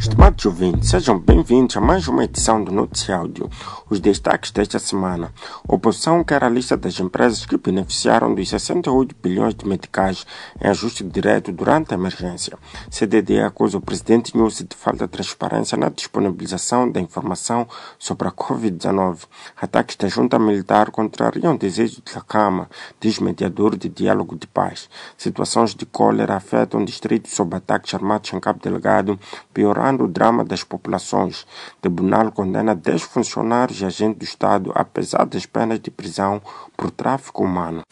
Estimados ouvintes, sejam bem-vindos a mais uma edição do Notícia Áudio. Os destaques desta semana. Oposição quer a lista das empresas que beneficiaram dos 68 bilhões de meticais em ajuste direto durante a emergência. CDD acusa o presidente Nussi de falta de transparência na disponibilização da informação sobre a Covid-19. Ataques da junta militar contrariam o desejo de Lacama, diz mediador de diálogo de paz. Situações de cólera afetam distritos sob ataques armados em Cabo Delgado, piorando o drama das populações. Tribunal condena 10 funcionários e agentes do Estado apesar das penas de prisão por tráfico humano.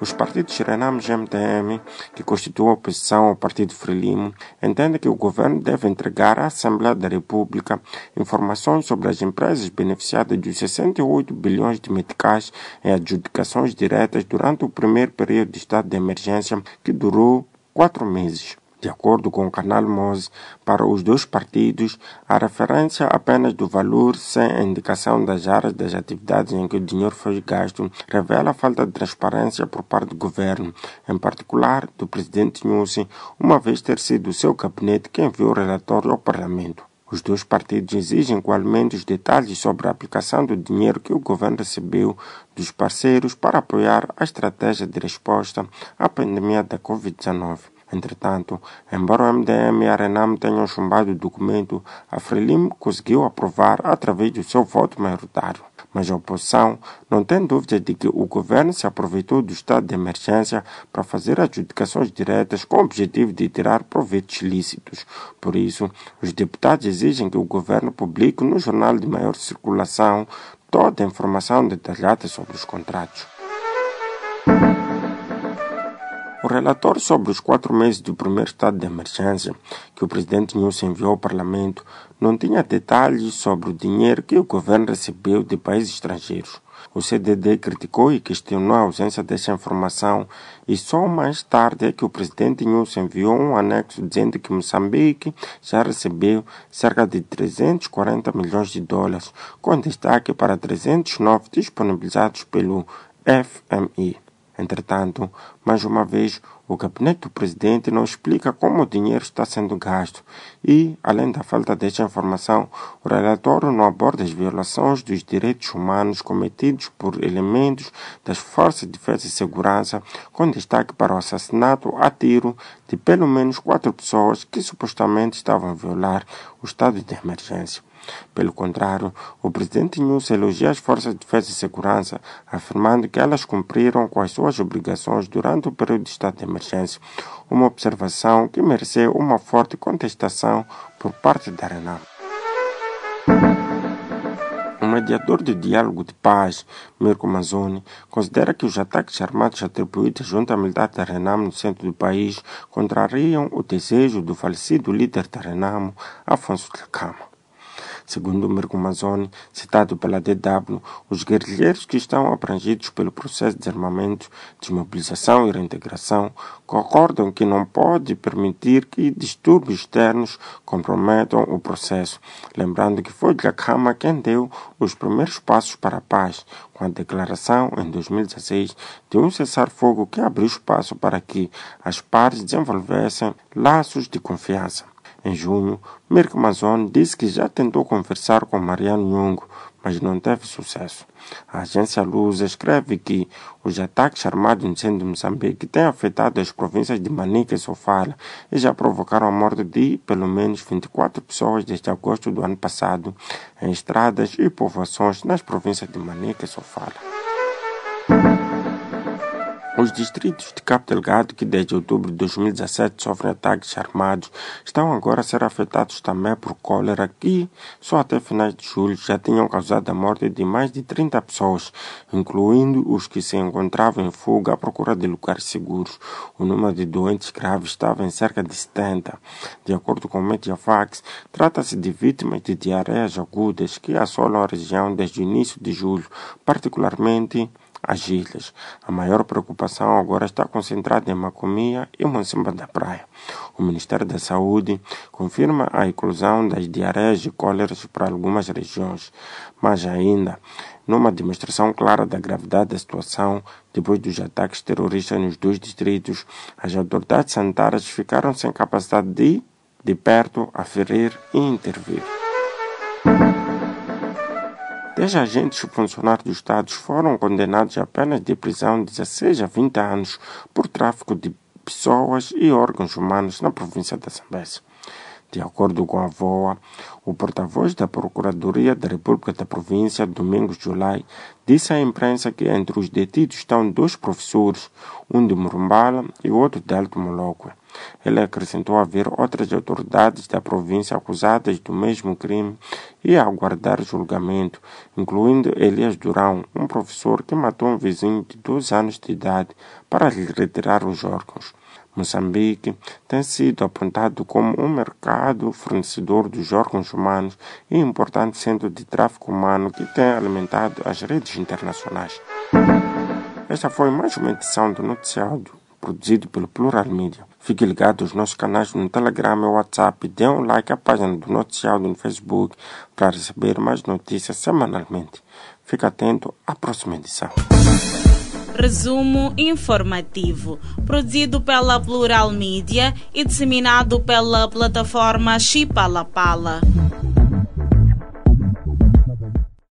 Os partidos Renam e MTM, que constituem a oposição ao Partido Frelimo, entendem que o governo deve entregar à Assembleia da República informações sobre as empresas beneficiadas dos 68 bilhões de meticais em adjudicações diretas durante o primeiro período de estado de emergência, que durou quatro meses. De acordo com o canal Mose, para os dois partidos, a referência apenas do valor sem indicação das áreas das atividades em que o dinheiro foi gasto revela a falta de transparência por parte do governo, em particular do presidente Nussi, uma vez ter sido o seu gabinete quem enviou o relatório ao parlamento. Os dois partidos exigem igualmente os detalhes sobre a aplicação do dinheiro que o governo recebeu dos parceiros para apoiar a estratégia de resposta à pandemia da Covid-19. Entretanto, embora o MDM e a Renam tenham chumbado o documento, a Frelimo conseguiu aprovar através do seu voto maioritário. Mas a oposição não tem dúvida de que o governo se aproveitou do estado de emergência para fazer adjudicações diretas com o objetivo de tirar proveitos ilícitos. Por isso, os deputados exigem que o governo publique no jornal de maior circulação toda a informação detalhada sobre os contratos. O relatório sobre os quatro meses do primeiro estado de emergência que o presidente Nussi enviou ao parlamento não tinha detalhes sobre o dinheiro que o governo recebeu de países estrangeiros. O CDD criticou e questionou a ausência dessa informação e só mais tarde é que o presidente Nussi enviou um anexo dizendo que Moçambique já recebeu cerca de 340 milhões de dólares, com destaque para 309 disponibilizados pelo FMI. Entretanto, mais uma vez, o gabinete do presidente não explica como o dinheiro está sendo gasto e, além da falta desta informação, o relatório não aborda as violações dos direitos humanos cometidos por elementos das Forças de Defesa e Segurança, com destaque para o assassinato a tiro de pelo menos quatro pessoas que supostamente estavam a violar o estado de emergência. Pelo contrário, o presidente Nunes elogia as forças de defesa e segurança, afirmando que elas cumpriram com as suas obrigações durante o período de estado de emergência, uma observação que mereceu uma forte contestação por parte da Renam. O mediador de diálogo de paz, Mirko Mazzoni, considera que os ataques armados atribuídos à junta militar da Renamo no centro do país contrariam o desejo do falecido líder da Renamo, Afonso Tlacama. Segundo o Mercomazone, citado pela DW, os guerrilheiros que estão abrangidos pelo processo de desarmamento, desmobilização e reintegração concordam que não pode permitir que distúrbios externos comprometam o processo, lembrando que foi Dhlakama quem deu os primeiros passos para a paz, com a declaração, em 2016, de um cessar-fogo que abriu espaço para que as partes desenvolvessem laços de confiança. Em junho, Mirko Mazon disse que já tentou conversar com Mariano Nhungo, mas não teve sucesso. A agência Lusa escreve que os ataques armados no centro de Moçambique têm afetado as províncias de Manica e Sofala e já provocaram a morte de pelo menos 24 pessoas desde agosto do ano passado em estradas e povoações nas províncias de Manica e Sofala. Os distritos de Cabo Delgado, que desde outubro de 2017 sofrem ataques armados, estão agora a ser afetados também por cólera, que só até finais de julho já tinham causado a morte de mais de 30 pessoas, incluindo os que se encontravam em fuga à procura de lugares seguros. O número de doentes graves estava em cerca de 70. De acordo com o Mediafax, trata-se de vítimas de diarreias agudas que assolam a região desde o início de julho, particularmente às ilhas. A maior preocupação agora está concentrada em Macomia e Monsemba da Praia. O Ministério da Saúde confirma a inclusão das diarreias e cóleras para algumas regiões, mas ainda numa demonstração clara da gravidade da situação, depois dos ataques terroristas nos dois distritos, as autoridades sanitárias ficaram sem capacidade de, de perto, aferir e intervir. Dez agentes e funcionários do Estado foram condenados a penas de prisão de 16 a 20 anos por tráfico de pessoas e órgãos humanos na província da Zambésia. De acordo com a VOA, o porta-voz da Procuradoria da República da Província, Domingos Julai, disse à imprensa que entre os detidos estão dois professores, um de Murumbala e outro de Alto Moloque. Ele acrescentou haver outras autoridades da província acusadas do mesmo crime e a aguardar julgamento, incluindo Elias Durão, um professor que matou um vizinho de 12 anos de idade para lhe retirar os órgãos. Moçambique tem sido apontado como um mercado fornecedor dos órgãos humanos e importante centro de tráfico humano que tem alimentado as redes internacionais. Esta foi mais uma edição do noticiário produzido pelo Plural Media. Fique ligado aos nossos canais no Telegram e WhatsApp. Dê um like à página do Noticiário no Facebook para receber mais notícias semanalmente. Fique atento à próxima edição. Resumo informativo, produzido pela Plural Media e disseminado pela plataforma Chipalapala. Pala.